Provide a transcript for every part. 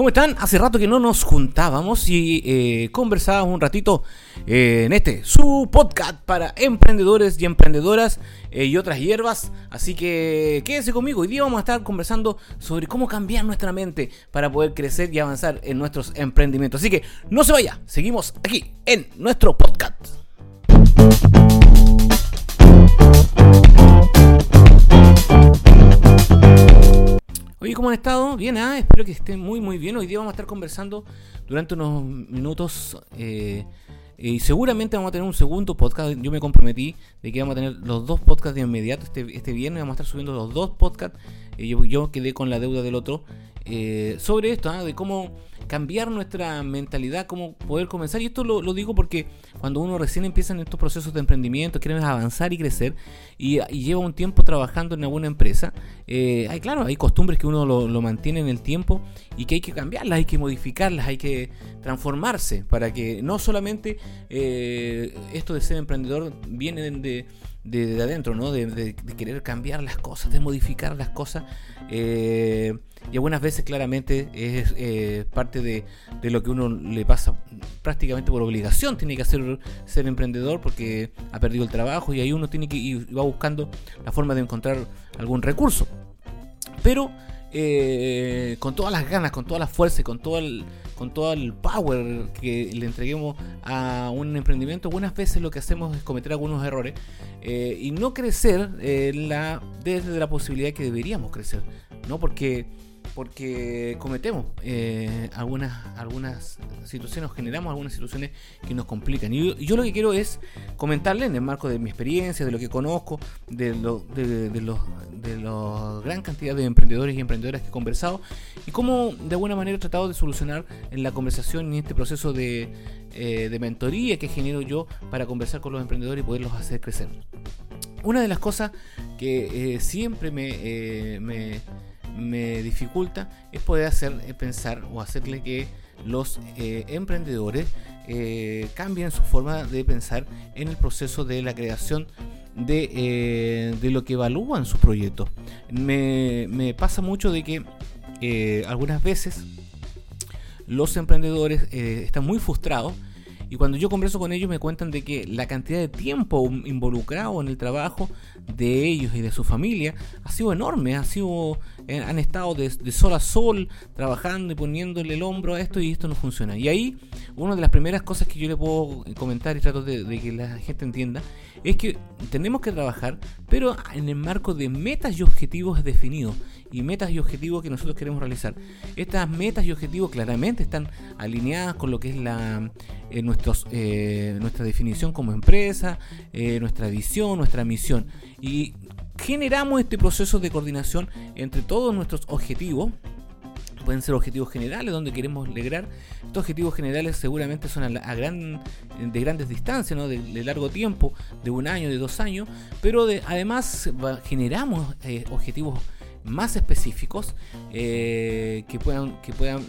¿Cómo están? Hace rato que no nos juntábamos y eh, conversábamos un ratito eh, en este, su podcast para emprendedores y emprendedoras eh, y otras hierbas. Así que quédense conmigo. Hoy día vamos a estar conversando sobre cómo cambiar nuestra mente para poder crecer y avanzar en nuestros emprendimientos. Así que no se vaya, seguimos aquí en nuestro podcast. ¿Cómo han estado? Bien, ¿ah? espero que estén muy, muy bien. Hoy día vamos a estar conversando durante unos minutos eh, y seguramente vamos a tener un segundo podcast. Yo me comprometí de que vamos a tener los dos podcasts de inmediato. Este, este viernes vamos a estar subiendo los dos podcasts. Eh, yo, yo, quedé con la deuda del otro. Eh, sobre esto, ¿ah? de cómo cambiar nuestra mentalidad, cómo poder comenzar. Y esto lo, digo porque cuando uno recién empieza en estos procesos de emprendimiento, quiere avanzar y crecer, y, lleva un tiempo trabajando en alguna empresa, eh, hay, claro, hay costumbres que uno lo, mantiene en el tiempo y que hay que cambiarlas, hay que modificarlas, hay que transformarse para que no solamente eh, esto de ser emprendedor viene de de, adentro, ¿no? De, querer cambiar las cosas, de modificar las cosas. Eh, y algunas veces claramente es eh, parte de, lo que uno le pasa prácticamente por obligación. Tiene que hacer ser emprendedor porque ha perdido el trabajo y ahí uno tiene que ir va buscando la forma de encontrar algún recurso. Pero eh, con todas las ganas, con toda la fuerza y con todo el, con todo el power que le entreguemos a un emprendimiento, algunas veces lo que hacemos es cometer algunos errores eh, y no crecer la, desde la posibilidad que deberíamos crecer, ¿no? Porque porque cometemos eh, algunas, algunas situaciones, generamos algunas situaciones que nos complican. Y yo, lo que quiero es comentarles en el marco de mi experiencia, de lo que conozco, de, lo, de, los, de la gran cantidad de emprendedores y emprendedoras que he conversado, y cómo de alguna manera he tratado de solucionar en la conversación y en este proceso de, eh, de mentoría que genero yo para conversar con los emprendedores y poderlos hacer crecer. Una de las cosas que eh, siempre me me dificulta es poder hacer eh, pensar o hacerle que los eh, emprendedores eh, cambien su forma de pensar en el proceso de la creación de, lo que evalúan sus proyectos. Me, me pasa mucho de que algunas veces los emprendedores están muy frustrados y cuando yo converso con ellos me cuentan de que la cantidad de tiempo involucrado en el trabajo de ellos y de su familia ha sido enorme, ha sido, eh, han estado de, sol a sol trabajando y poniéndole el hombro a esto y esto no funciona. Y ahí una de las primeras cosas que yo le puedo comentar y trato de, que la gente entienda es que tenemos que trabajar, pero en el marco de metas y objetivos definidos y metas y objetivos que nosotros queremos realizar. Estas metas y objetivos claramente están alineadas con lo que es la, eh, nuestros, eh, nuestra definición como empresa, eh, nuestra visión, nuestra misión. Y generamos este proceso de coordinación entre todos nuestros objetivos pueden ser objetivos generales donde queremos lograr. Estos objetivos generales seguramente son a, gran, de grandes distancias, ¿no? de, largo tiempo, de un año, de dos años, pero de, además generamos objetivos más específicos eh, que, puedan, que puedan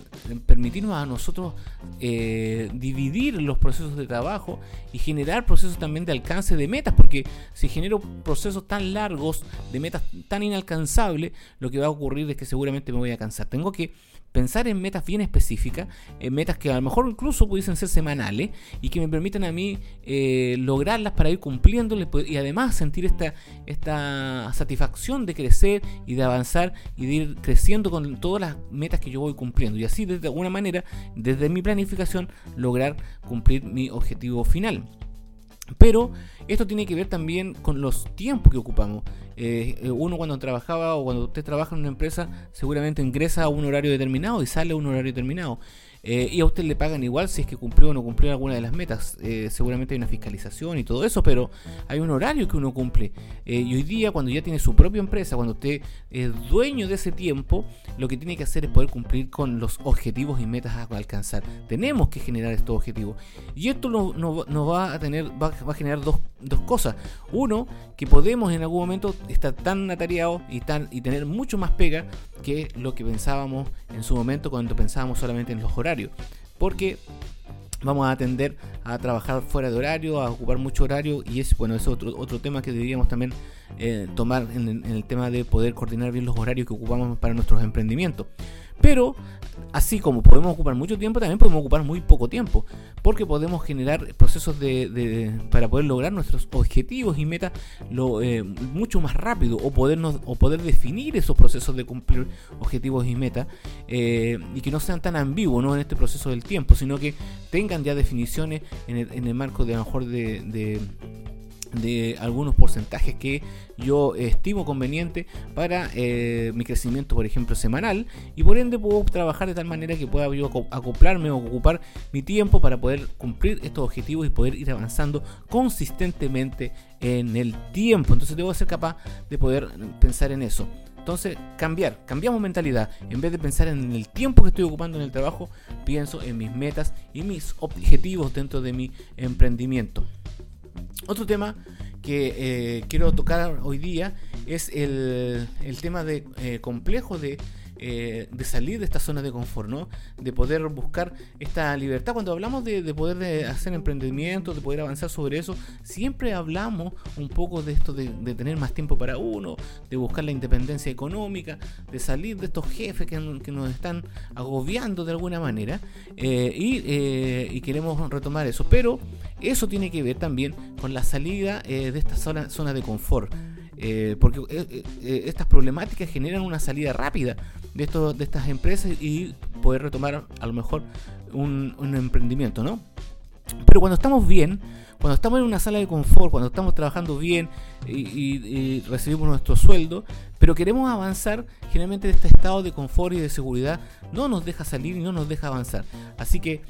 permitirnos a nosotros eh, dividir los procesos de trabajo y generar procesos también de alcance de metas, porque si genero procesos tan largos de metas tan inalcanzables, lo que va a ocurrir es que seguramente me voy a cansar. Tengo que pensar en metas bien específicas, en metas que a lo mejor incluso pudiesen ser semanales y que me permitan a mí eh, lograrlas para ir cumpliéndoles y además sentir esta, esta satisfacción de crecer y de avanzar y de ir creciendo con todas las metas que yo voy cumpliendo y así de alguna manera desde mi planificación lograr cumplir mi objetivo final. Pero esto tiene que ver también con los tiempos que ocupamos. Eh, eh, uno cuando trabajaba o cuando usted trabaja en una empresa seguramente ingresa a un horario determinado y sale a un horario determinado. Eh, y a usted le pagan igual si es que cumplió o no cumplió alguna de las metas. Eh, seguramente hay una fiscalización y todo eso, pero hay un horario que uno cumple. Eh, y hoy día, cuando ya tiene su propia empresa, cuando usted es dueño de ese tiempo, lo que tiene que hacer es poder cumplir con los objetivos y metas a alcanzar. Tenemos que generar estos objetivos. Y esto nos no, va a tener, va, a generar dos, dos, cosas. Uno, que podemos en algún momento estar tan atareados y, tan, y tener mucho más pega que lo que pensábamos en su momento cuando pensábamos solamente en los horarios. Porque vamos a tender a trabajar fuera de horario, a ocupar mucho horario y es bueno es otro, otro tema que deberíamos también eh, tomar en, el tema de poder coordinar bien los horarios que ocupamos para nuestros emprendimientos. Pero así como podemos ocupar mucho tiempo, también podemos ocupar muy poco tiempo, porque podemos generar procesos de, para poder lograr nuestros objetivos y metas eh, mucho más rápido, o, o poder definir esos procesos de cumplir objetivos y metas, eh, y que no sean tan ambiguos ¿no? en este proceso del tiempo, sino que tengan ya definiciones en el, marco de a lo mejor de algunos porcentajes que yo estimo conveniente para eh, mi crecimiento, por ejemplo, semanal, y por ende puedo trabajar de tal manera que pueda yo acoplarme o ocupar mi tiempo para poder cumplir estos objetivos y poder ir avanzando consistentemente en el tiempo. Entonces debo ser capaz de poder pensar en eso. Entonces, cambiar, cambiamos mentalidad. En vez de pensar en el tiempo que estoy ocupando en el trabajo, pienso en mis metas y mis objetivos dentro de mi emprendimiento. Otro tema que eh, quiero tocar hoy día es el, tema de eh, complejo de eh, de salir de esta zona de confort, ¿no? De poder buscar esta libertad. Cuando hablamos de, poder hacer emprendimiento, de poder avanzar sobre eso, siempre hablamos un poco de esto de, tener más tiempo para uno, de buscar la independencia económica, de salir de estos jefes que, nos están agobiando de alguna manera eh, eh, y, queremos retomar eso. Pero eso tiene que ver también con la salida de esta zona, zona de confort. Eh, porque eh, eh, estas problemáticas generan una salida rápida de, esto, de estas empresas y poder retomar a lo mejor un, emprendimiento, ¿no? Pero cuando estamos bien, cuando estamos en una sala de confort, cuando estamos trabajando bien y, recibimos nuestro sueldo, pero queremos avanzar, generalmente este estado de confort y de seguridad no nos deja salir y no nos deja avanzar. Así que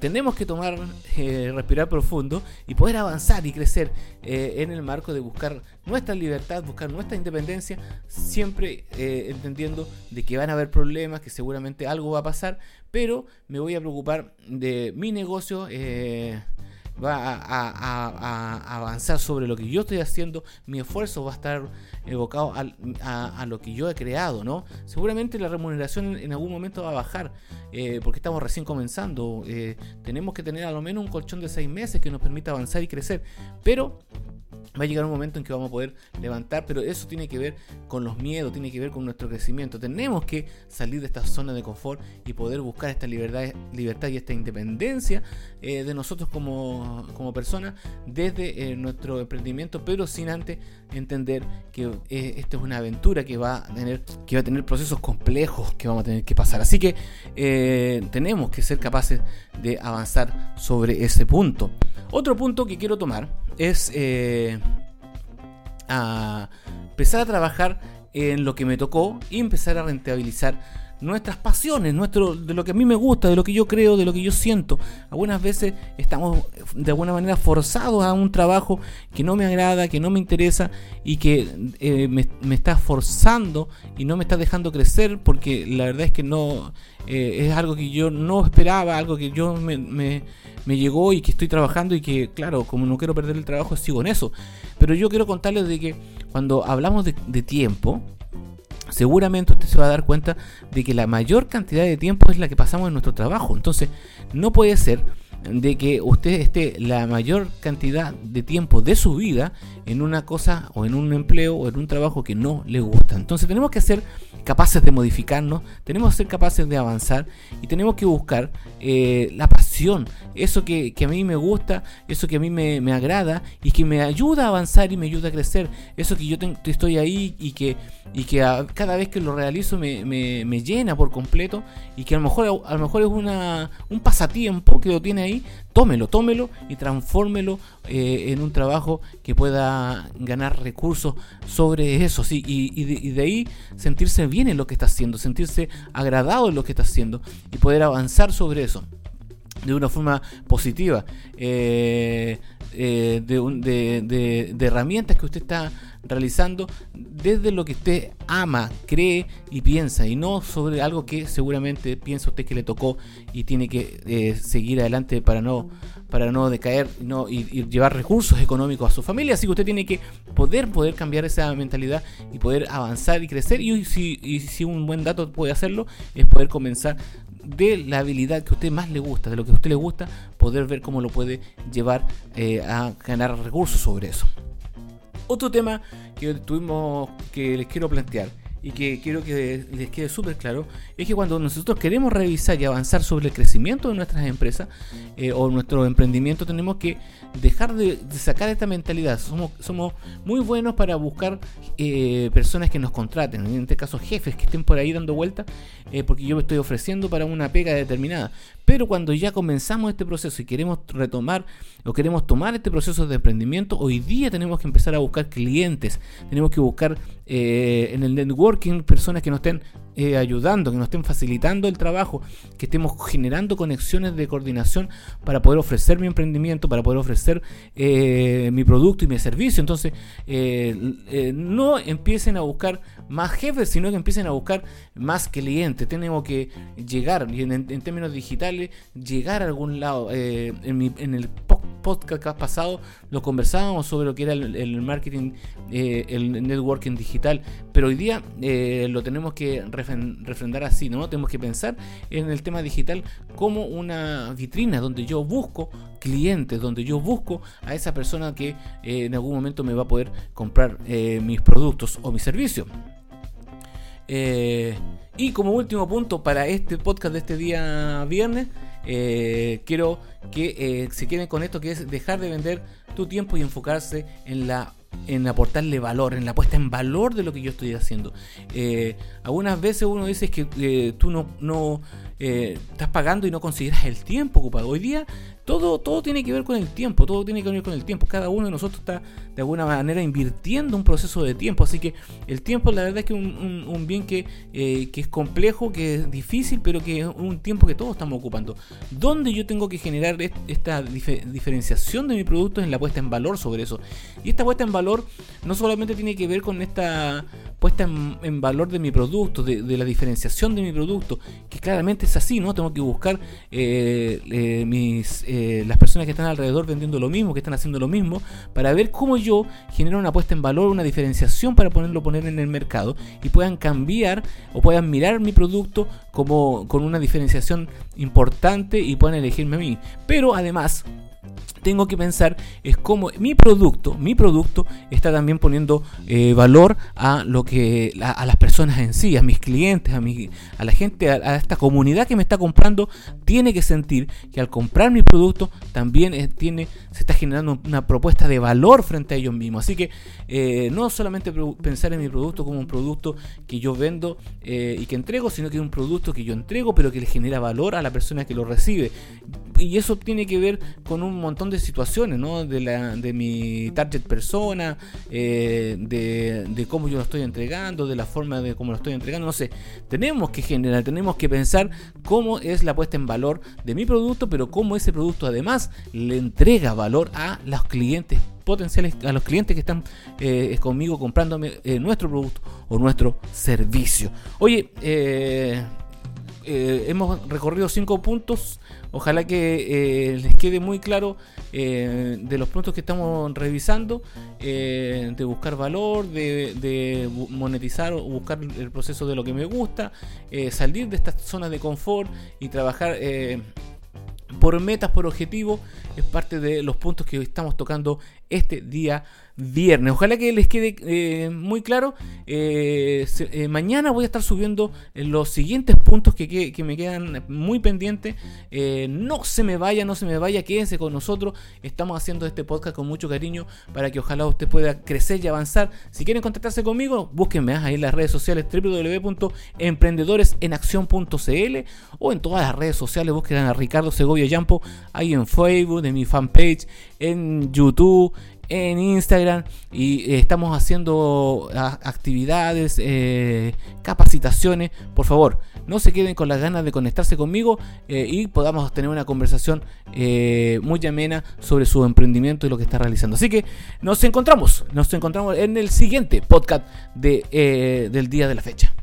tenemos que tomar, eh, respirar profundo y poder avanzar y crecer eh, en el marco de buscar nuestra libertad, buscar nuestra independencia, siempre eh, entendiendo de que van a haber problemas, que seguramente algo va a pasar, pero me voy a preocupar de mi negocio va a, avanzar sobre lo que yo estoy haciendo, mi esfuerzo va a estar evocado a, lo que yo he creado, ¿no? Seguramente la remuneración en, algún momento va a bajar, eh, porque estamos recién comenzando, eh, tenemos que tener a lo menos un colchón de seis meses que nos permita avanzar y crecer, pero va a llegar un momento en que vamos a poder levantar, pero eso tiene que ver con los miedos, tiene que ver con nuestro crecimiento. Tenemos que salir de esta zona de confort y poder buscar esta libertad, libertad y esta independencia eh, de nosotros como, como personas desde eh, nuestro emprendimiento, pero sin antes entender que eh, esta es una aventura que va a tener que va a tener procesos complejos que vamos a tener que pasar. Así que tenemos que ser capaces de avanzar sobre ese punto. Otro punto que quiero tomar es eh, empezar a trabajar en lo que me tocó y empezar a rentabilizar nuestras pasiones, nuestro, de lo que a mí me gusta, de lo que yo creo, de lo que yo siento. Algunas veces estamos de alguna manera forzados a un trabajo que no me agrada, que no me interesa y que eh, me, está forzando y no me está dejando crecer porque la verdad es que no eh, es algo que yo no esperaba, algo que yo me, me, llegó y que estoy trabajando y que claro, como no quiero perder el trabajo, sigo en eso. Pero yo quiero contarles de que cuando hablamos de tiempo, seguramente usted se va a dar cuenta de que la mayor cantidad de tiempo es la que pasamos en nuestro trabajo. Entonces, no puede ser de que usted esté la mayor cantidad de tiempo de su vida en una cosa o en un empleo o en un trabajo que no le gusta. Entonces tenemos que ser capaces de modificarnos, tenemos que ser capaces de avanzar y tenemos que buscar eh, la pasión, eso que, a mí me gusta, eso que a mí me, agrada y que me ayuda a avanzar y me ayuda a crecer, eso que yo estoy ahí y que, y que cada vez que lo realizo me, me, llena por completo y que a lo mejor, a lo mejor es una, un pasatiempo que lo tiene ahí, tómelo, tómelo y transfórmelo eh, en un trabajo que pueda ganar recursos sobre eso, sí, y, de, ahí sentirse bien en lo que está haciendo, sentirse agradado en lo que está haciendo y poder avanzar sobre eso de una forma positiva, eh, eh, de, de, herramientas que usted está realizando desde lo que usted ama, cree y piensa, y no sobre algo que seguramente piensa usted que le tocó y tiene que eh, seguir adelante para no, para no decaer no, y, llevar recursos económicos a su familia. Así que usted tiene que poder, poder cambiar esa mentalidad y poder avanzar y crecer. Y si, si un buen dato puede hacerlo, es poder comenzar de la habilidad que a usted más le gusta, de lo que a usted le gusta, poder ver cómo lo puede llevar eh, a ganar recursos sobre eso. Otro tema que tuvimos que les quiero plantear y que quiero que les quede súper claro, es que cuando nosotros queremos revisar y avanzar sobre el crecimiento de nuestras empresas eh, o nuestro emprendimiento, tenemos que dejar de, sacar esta mentalidad. Somos, somos muy buenos para buscar eh, personas que nos contraten, en este caso jefes que estén por ahí dando vuelta, eh, porque yo me estoy ofreciendo para una pega determinada. Pero cuando ya comenzamos este proceso y queremos retomar o queremos tomar este proceso de emprendimiento, hoy día tenemos que empezar a buscar clientes, tenemos que buscar eh, en el networking personas que nos estén eh, ayudando, que nos estén facilitando el trabajo, que estemos generando conexiones de coordinación para poder ofrecer mi emprendimiento, para poder ofrecer eh, mi producto y mi servicio. Entonces, no empiecen a buscar más jefes, sino que empiecen a buscar más clientes. Tenemos que llegar, en, términos digitales, llegar a algún lado. en, mi, en el podcast pasado lo conversábamos sobre lo que era el, marketing, el networking digital pero hoy día eh, lo tenemos que refrendar así, ¿no? Tenemos que pensar en el tema digital como una vitrina donde yo busco clientes, donde yo busco a esa persona que eh, en algún momento me va a poder comprar eh, mis productos o mis servicios. y como último punto para este podcast de este día viernes, quiero que se queden con esto que es dejar de vender tu tiempo y enfocarse en la en aportarle valor, en la puesta en valor de lo que yo estoy haciendo. Eh, algunas veces uno dice que eh, tú no, no eh, estás pagando y no consideras el tiempo ocupado. Hoy día todo, todo tiene que ver con el tiempo, todo tiene que ver con el tiempo. Cada uno de nosotros está de alguna manera invirtiendo un proceso de tiempo. Así que el tiempo la verdad es que es un, bien que, eh, que, es complejo, que es difícil, pero que es un tiempo que todos estamos ocupando. ¿Dónde yo tengo que generar esta diferenciación de mi producto en la puesta en valor sobre eso? Y esta puesta en valor no solamente tiene que ver con esta puesta en, valor de mi producto, de, la diferenciación de mi producto, que claramente es así, ¿no? Tengo que buscar eh, eh, mis eh, las personas que están alrededor vendiendo lo mismo, que están haciendo lo mismo, para ver cómo yo genero una puesta en valor, una diferenciación para ponerlo poner en el mercado y puedan cambiar o puedan mirar mi producto como con una diferenciación importante y puedan elegirme a mí. Pero además tengo que pensar es cómo mi producto, mi producto está también poniendo eh, valor a lo que a, las personas en sí, a mis clientes, a mi, a la gente, a, esta comunidad que me está comprando, tiene que sentir que al comprar mi producto también eh, tiene, se está generando una propuesta de valor frente a ellos mismos. Así que eh, no solamente pensar en mi producto como un producto que yo vendo y que entrego, sino que es un producto que yo entrego, pero que le genera valor a la persona que lo recibe. Y eso tiene que ver con un montón de situaciones, ¿no? De, la, de mi target persona, eh, de, cómo yo lo estoy entregando, de la forma de cómo lo estoy entregando, no sé. Tenemos que generar, tenemos que pensar cómo es la puesta en valor de mi producto, pero cómo ese producto además le entrega valor a los clientes potenciales, a los clientes que están eh, conmigo comprándome eh, nuestro producto o nuestro servicio. Oye, hemos recorrido cinco puntos. Ojalá que eh, les quede muy claro eh, de los puntos que estamos revisando, eh, de buscar valor, de, monetizar o buscar el proceso de lo que me gusta, salir de estas zonas de confort y trabajar por metas, por objetivos, es parte de los puntos que estamos tocando este día viernes. Ojalá que les quede eh, muy claro. Eh, eh, mañana voy a estar subiendo los siguientes puntos que, me quedan muy pendientes. no se me vaya, no se me vaya, quédense con nosotros. Estamos haciendo este podcast con mucho cariño para que ojalá usted pueda crecer y avanzar. Si quieren contactarse conmigo, búsquenme ahí en las redes sociales www.emprendedoresenacción.cl o en todas las redes sociales busquen a Ricardo Segovia Yampo ahí en Facebook, en mi fanpage, en YouTube en Instagram y eh, estamos haciendo actividades, eh, capacitaciones. Por favor, no se queden con las ganas de conectarse conmigo eh, y podamos tener una conversación muy amena sobre su emprendimiento y lo que está realizando. Así que nos encontramos, nos encontramos en el siguiente podcast de, del día de la fecha.